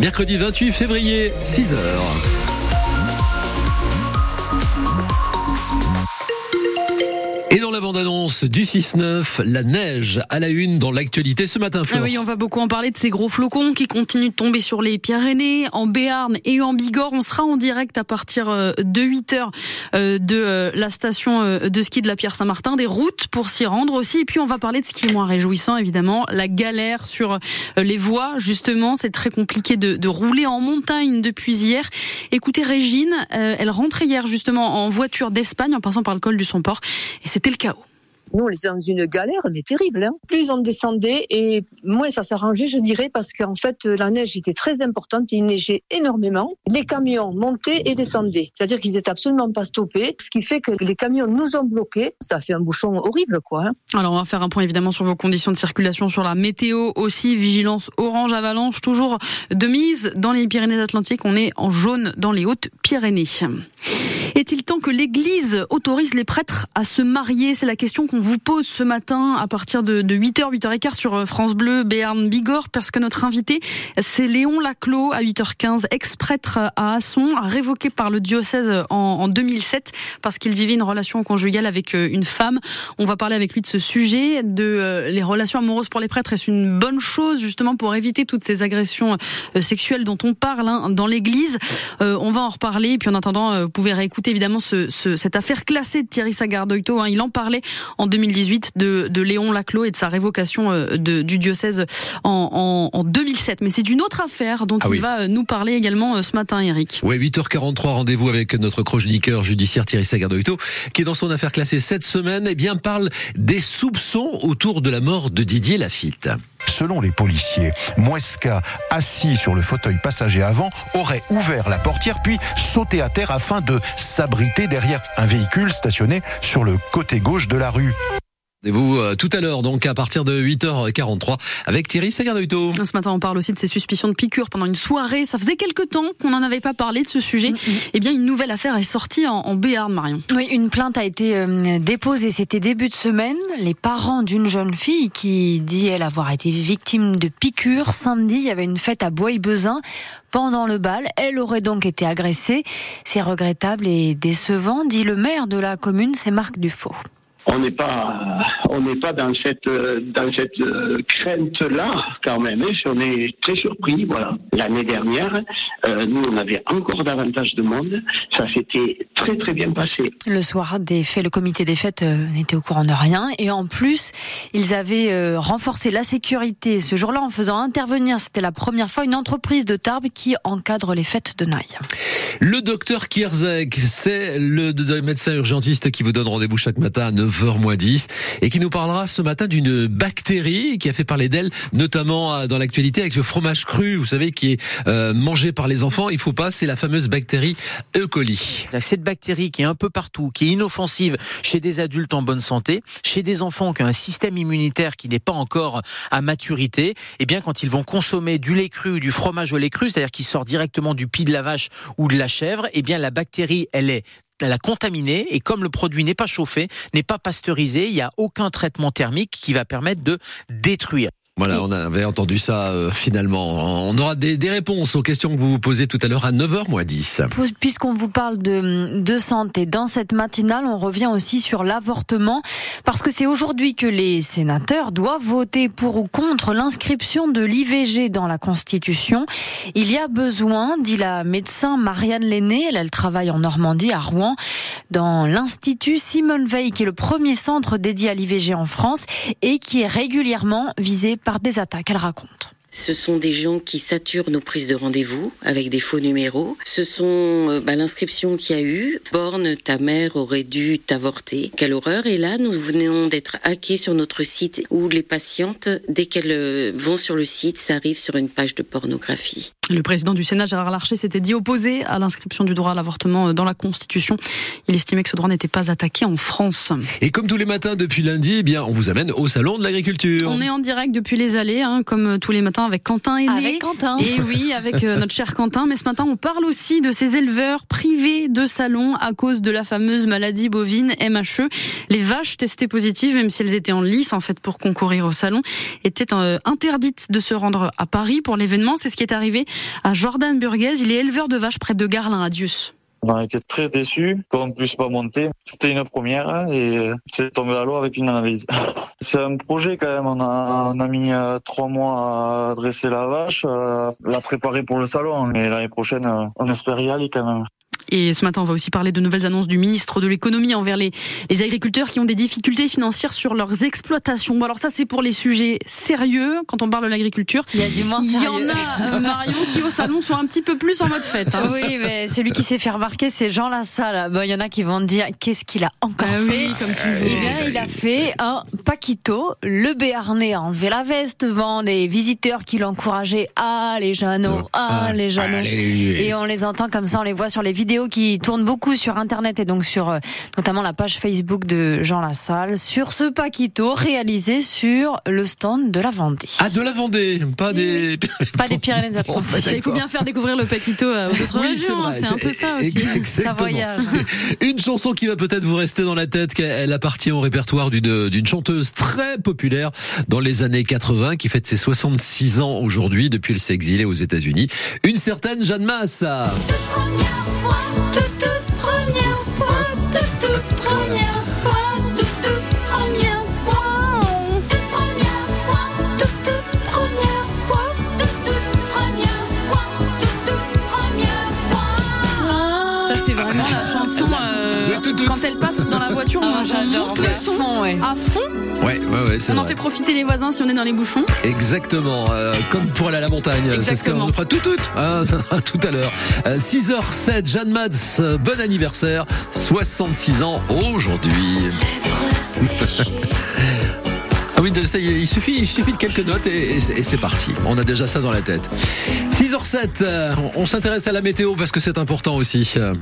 Mercredi 28 février, 6h. Du 6-9, la neige à la une dans l'actualité ce matin. Ah oui, on va beaucoup en parler de ces gros flocons qui continuent de tomber sur les Pyrénées, en Béarn et en Bigorre. On sera en direct à partir euh, de 8 heures euh, de euh, la station de ski de la Pierre Saint-Martin, des routes pour s'y rendre aussi. Et puis on va parler de ce qui est moins réjouissant, évidemment, la galère sur les voies. Justement, c'est très compliqué de, de, rouler en montagne depuis hier. Écoutez, Régine, elle rentrait hier justement en voiture d'Espagne en passant par le col du Somport. Et c'était le chaos. Nous, on était dans une galère, mais terrible. Hein. Plus on descendait et moins ça s'arrangeait, je dirais, parce qu'en fait, la neige était très importante. Il neigeait énormément. Les camions montaient et descendaient. C'est-à-dire qu'ils étaient absolument pas stoppés, ce qui fait que les camions nous ont bloqués. Ça a fait un bouchon horrible, quoi. Hein. Alors, on va faire un point évidemment sur vos conditions de circulation, sur la météo aussi. Vigilance orange avalanche, toujours de mise dans les Pyrénées-Atlantiques. On est en jaune dans les Hautes-Pyrénées. Est-il temps que l'Église autorise les prêtres à se marier? C'est la question qu'on vous pose ce matin à partir de, 8h, 8h15 sur euh, France Bleu, Béarn, Bigorre, parce que notre invité, c'est Léon Laclos, à 8h15, ex-prêtre à Asson, révoqué par le diocèse en, 2007 parce qu'il vivait une relation conjugale avec euh, une femme. On va parler avec lui de ce sujet, de euh, les relations amoureuses pour les prêtres. Est-ce une bonne chose justement pour éviter toutes ces agressions sexuelles dont on parle hein, dans l'Église? On va en reparler. Et puis en attendant, vous pouvez réécouter évidemment ce, cette affaire classée de Thierry Sagardoito. Hein. Il en parlait en 2018 de, de Léon Laclos et de sa révocation euh, de, du diocèse en, en, en 2007. Mais c'est une autre affaire dont ah il va euh, nous parler également euh, ce matin, Eric. Oui, 8h43, rendez-vous avec notre chroniqueur judiciaire Thierry Sagardoito, qui est dans son affaire classée cette semaine, et eh bien parle des soupçons autour de la mort de Didier Lafitte. Selon les policiers, Muesca, assis sur le fauteuil passager avant, aurait ouvert la portière puis sauté à terre afin de s'abriter derrière un véhicule stationné sur le côté gauche de la rue. Rendez-vous euh, tout à l'heure, donc à partir de 8h43 avec Thierry Sagardoito. Ce matin, on parle aussi de ces suspicions de piqûres pendant une soirée. Ça faisait quelque temps qu'on n'en avait pas parlé de ce sujet. Mm-hmm. Eh bien, une nouvelle affaire est sortie en, Béarn, Marion. Oui, une plainte a été euh, déposée. C'était début de semaine. Les parents d'une jeune fille qui dit elle avoir été victime de piqûres. Samedi, il y avait une fête à Bois-Bezin. Pendant le bal, elle aurait donc été agressée. C'est regrettable et décevant, dit le maire de la commune, c'est Marc Dufaux on n'est pas on n'est pas dans cette dans cette euh, crainte là quand même. On est très surpris. Voilà. L'année dernière, euh, nous on avait encore davantage de monde. Ça s'était très très bien passé. Le soir des faits, le comité des fêtes euh, n'était au courant de rien et en plus ils avaient renforcé la sécurité ce jour-là en faisant intervenir. C'était la première fois une entreprise de Tarbes qui encadre les fêtes de Naï. Le docteur Kierzek, c'est le médecin urgentiste qui vous donne rendez-vous chaque matin à 9 9 10 et qui nous parlera ce matin d'une bactérie qui a fait parler d'elle, notamment euh, dans l'actualité avec le fromage cru, vous savez, qui est euh, mangé par les enfants. Il faut pas, c'est la fameuse bactérie E. coli. Cette bactérie qui est un peu partout, qui est inoffensive chez des adultes en bonne santé, chez des enfants qui ont un système immunitaire qui n'est pas encore à maturité, et eh bien quand ils vont consommer du lait cru ou du fromage au lait cru, c'est-à-dire qui sort directement du pied de la vache ou de la chèvre, et eh bien la bactérie, elle est elle a contaminé et comme le produit n'est pas chauffé, n'est pas pasteurisé, il n'y a aucun traitement thermique qui va permettre de détruire. Voilà, on avait entendu ça euh, finalement. On aura des, des, réponses aux questions que vous vous posez tout à l'heure à 9h moins 10. Puisqu'on vous parle de, de santé, dans cette matinale, on revient aussi sur l'avortement, parce que c'est aujourd'hui que les sénateurs doivent voter pour ou contre l'inscription de l'IVG dans la Constitution. Il y a besoin, dit la médecin Marianne Lenné, elle, elle travaille en Normandie, à Rouen, dans l'Institut Simone Veil, qui est le premier centre dédié à l'IVG en France et qui est régulièrement visé par des attaques. Elle raconte. Ce sont des gens qui saturent nos prises de rendez-vous avec des faux numéros. Ce sont euh, bah, l'inscription qu'il y a eu. Borne, ta mère aurait dû t'avorter. Quelle horreur. Et là, nous venons d'être hackés sur notre site où les patientes, dès qu'elles euh, vont sur le site, ça arrive sur une page de pornographie. Le président du Sénat, Gérard Larcher, s'était dit opposé à l'inscription du droit à l'avortement euh, dans la Constitution. Il estimait que ce droit n'était pas attaqué en France. Et comme tous les matins depuis lundi, eh bien, on vous amène au Salon de l'Agriculture. On est en direct depuis les allées, hein, comme tous les matins matin avec Quentin Aîné. Avec Quentin. Et oui, avec euh, notre cher Quentin. Mais ce matin, on parle aussi de ces éleveurs privés de salon à cause de la fameuse maladie bovine MHE. Les vaches testées positives, même si elles étaient en lice en fait pour concourir au salon, étaient euh, interdites de se rendre à Paris pour l'événement. C'est ce qui est arrivé à Jordan Burguez. Il est éleveur de vaches près de Garlin à Dius. On a été très déçus qu'on ne puisse pas monter. C'était une première et c'est tombé à l'eau avec une analyse. C'est un projet quand même. On a, mis euh, trois mois à dresser la vache, euh, la préparer pour le salon. Mais l'année prochaine, euh, on espère y aller quand même. Et ce matin, on va aussi parler de nouvelles annonces du ministre de l'économie envers les, les agriculteurs qui ont des difficultés financières sur leurs exploitations. Bon, alors ça, c'est pour les sujets sérieux quand on parle de l'agriculture. Il y a du moins Il y en a, euh, Marion, qui au salon sont un petit peu plus en mode fête. hein. Oui, mais celui qui s'est fait remarquer, c'est Jean Lassalle. Bon, il y en a qui vont te dire qu'est-ce qu'il a encore Ah fait. oui, comme toujours. Eh bien, il a fait un Paquito. Le Béarnais a enlevé la veste devant les visiteurs qui l'encourageaient. Ah, les Jeannots, ah, les Jeannots. Et on les entend comme ça, on les voit sur les vidéos qui tournent beaucoup sur Internet et donc sur euh, notamment la page Facebook de Jean Lassalle sur ce Paquito réalisé sur le stand de la Vendée. Ah, de la Vendée, pas des. Pas des Pyrénées-Atlantiques. Il faut bien faire découvrir le Paquito euh, aux autres Oui, régions. hein, vrai, C'est un peu ça aussi. Ça Exactement. voyage. Une chanson qui va peut-être vous rester dans la tête, qu'elle appartient au répertoire d'une d'une chanteuse très populaire dans les années 80, qui fête ses 66 ans aujourd'hui, depuis elle s'est exilée aux États-Unis. Une certaine Jeanne Masse. Euh, quand elle passe dans la voiture, on, Ah, on monte le son Fond, ouais. à fond. Ouais, ouais, ouais, On en vrai. fait profiter les voisins si on est dans les bouchons. Exactement, euh, comme pour aller à la montagne. C'est ce qu'on fera tout, tout, hein, ça sera tout à l'heure. Euh, 6h07, Jeanne Mads, euh, bon anniversaire, 66 ans aujourd'hui. Ah oui, ça y est, il suffit, il suffit de quelques notes et, et c'est parti. On a déjà ça dans la tête. 6h07, euh, on s'intéresse à la météo parce que c'est important aussi. Euh,